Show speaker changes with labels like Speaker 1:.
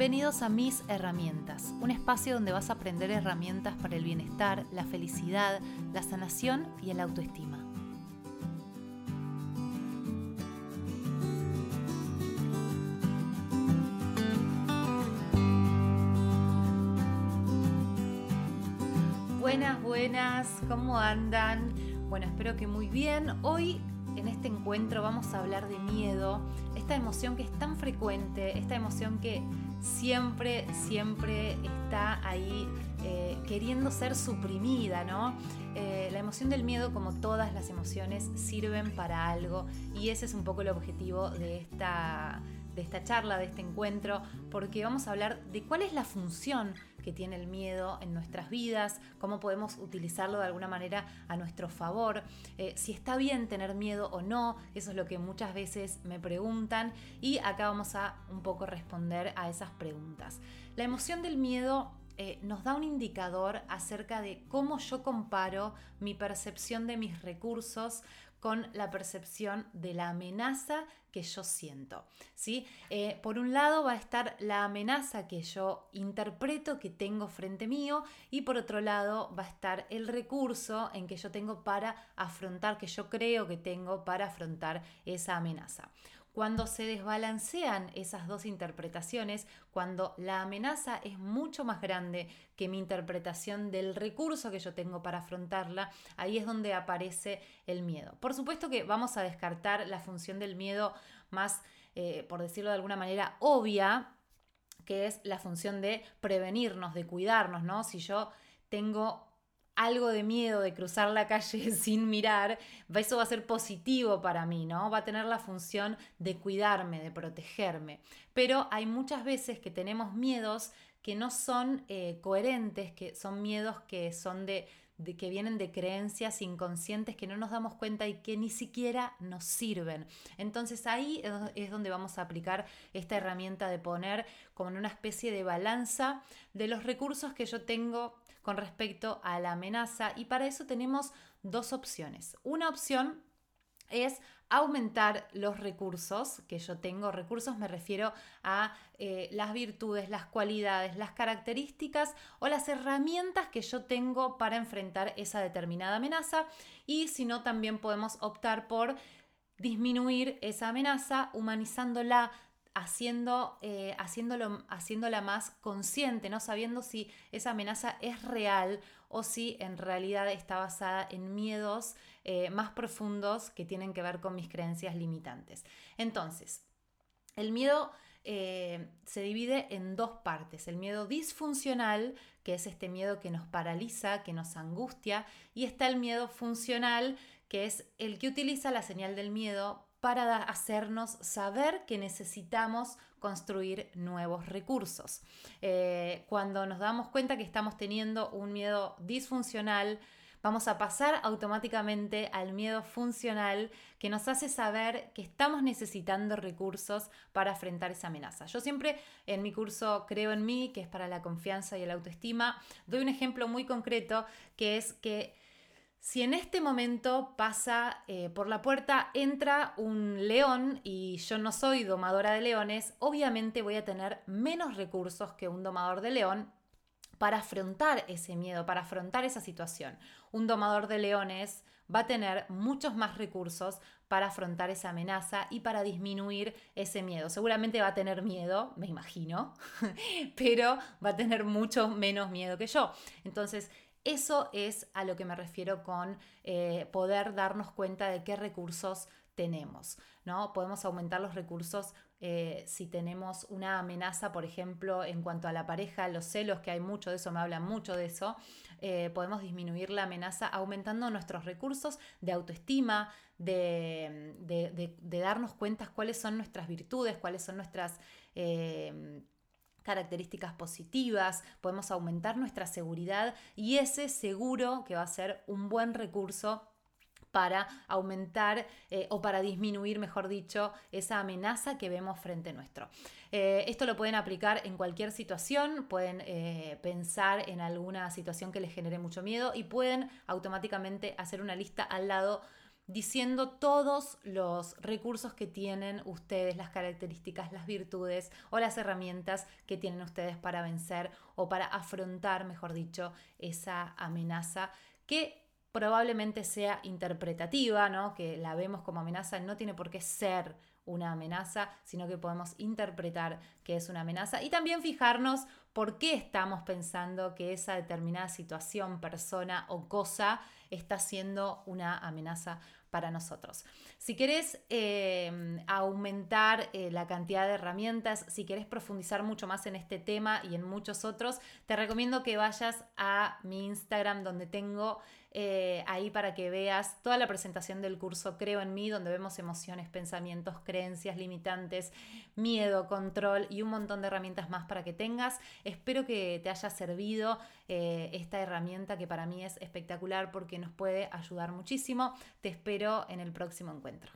Speaker 1: Bienvenidos a Mis Herramientas, un espacio donde vas a aprender herramientas para el bienestar, la felicidad, la sanación y el autoestima. Buenas, buenas, ¿cómo andan? Bueno, espero que muy bien. Hoy en este encuentro vamos a hablar de miedo, esta emoción que es tan frecuente, esta emoción que siempre, siempre está ahí eh, queriendo ser suprimida, ¿no? Eh, la emoción del miedo, como todas las emociones, sirven para algo y ese es un poco el objetivo de esta de esta charla, de este encuentro, porque vamos a hablar de cuál es la función que tiene el miedo en nuestras vidas, cómo podemos utilizarlo de alguna manera a nuestro favor, eh, si está bien tener miedo o no, eso es lo que muchas veces me preguntan y acá vamos a un poco responder a esas preguntas. La emoción del miedo eh, nos da un indicador acerca de cómo yo comparo mi percepción de mis recursos con la percepción de la amenaza que yo siento. ¿sí? Eh, por un lado va a estar la amenaza que yo interpreto que tengo frente mío y por otro lado va a estar el recurso en que yo tengo para afrontar, que yo creo que tengo para afrontar esa amenaza. Cuando se desbalancean esas dos interpretaciones, cuando la amenaza es mucho más grande que mi interpretación del recurso que yo tengo para afrontarla, ahí es donde aparece el miedo. Por supuesto que vamos a descartar la función del miedo más, eh, por decirlo de alguna manera, obvia, que es la función de prevenirnos, de cuidarnos, ¿no? Si yo tengo algo de miedo de cruzar la calle sin mirar, eso va a ser positivo para mí, ¿no? Va a tener la función de cuidarme, de protegerme. Pero hay muchas veces que tenemos miedos que no son eh, coherentes, que son miedos que son de, que vienen de creencias inconscientes que no nos damos cuenta y que ni siquiera nos sirven. Entonces ahí es donde vamos a aplicar esta herramienta de poner como en una especie de balanza de los recursos que yo tengo con respecto a la amenaza y para eso tenemos dos opciones. Una opción es aumentar los recursos que yo tengo. Recursos me refiero a eh, las virtudes, las cualidades, las características o las herramientas que yo tengo para enfrentar esa determinada amenaza. Y si no, también podemos optar por disminuir esa amenaza humanizándola, haciendo, eh, haciéndolo, haciéndola más consciente, no sabiendo si esa amenaza es real o si en realidad está basada en miedos eh, más profundos que tienen que ver con mis creencias limitantes. Entonces, el miedo eh, se divide en dos partes. El miedo disfuncional, que es este miedo que nos paraliza, que nos angustia, y está el miedo funcional, que es el que utiliza la señal del miedo para hacernos saber que necesitamos construir nuevos recursos. Eh, cuando nos damos cuenta que estamos teniendo un miedo disfuncional, vamos a pasar automáticamente al miedo funcional que nos hace saber que estamos necesitando recursos para enfrentar esa amenaza. Yo siempre en mi curso Creo en mí, que es para la confianza y la autoestima, doy un ejemplo muy concreto que es que si en este momento pasa eh, por la puerta, entra un león y yo no soy domadora de leones, obviamente voy a tener menos recursos que un domador de león para afrontar ese miedo, para afrontar esa situación. Un domador de leones va a tener muchos más recursos para afrontar esa amenaza y para disminuir ese miedo. Seguramente va a tener miedo, me imagino, pero va a tener mucho menos miedo que yo. Entonces, eso es a lo que me refiero con eh, poder darnos cuenta de qué recursos tenemos. ¿no? Podemos aumentar los recursos eh, si tenemos una amenaza, por ejemplo, en cuanto a la pareja, los celos, que hay mucho de eso, me hablan mucho de eso. Eh, podemos disminuir la amenaza aumentando nuestros recursos de autoestima, de, de darnos cuenta cuáles son nuestras virtudes, cuáles son nuestras características positivas, podemos aumentar nuestra seguridad y ese seguro que va a ser un buen recurso para aumentar eh, o para disminuir, mejor dicho, esa amenaza que vemos frente nuestro. Eh, esto lo pueden aplicar en cualquier situación, pueden eh, pensar en alguna situación que les genere mucho miedo y pueden automáticamente hacer una lista al lado diciendo todos los recursos que tienen ustedes, las características, las virtudes o las herramientas que tienen ustedes para vencer o para afrontar, mejor dicho, esa amenaza que probablemente sea interpretativa, ¿no? que la vemos como amenaza, no tiene por qué ser una amenaza, sino que podemos interpretar que es una amenaza y también fijarnos por qué estamos pensando que esa determinada situación, persona o cosa está siendo una amenaza para nosotros. Si querés eh, aumentar eh, la cantidad de herramientas, si querés profundizar mucho más en este tema y en muchos otros, te recomiendo que vayas a mi Instagram donde tengo eh, ahí para que veas toda la presentación del curso Creo en mí, donde vemos emociones, pensamientos, creencias limitantes, miedo, control y un montón de herramientas más para que tengas. Espero que te haya servido esta herramienta que para mí es espectacular porque nos puede ayudar muchísimo. Te espero en el próximo encuentro.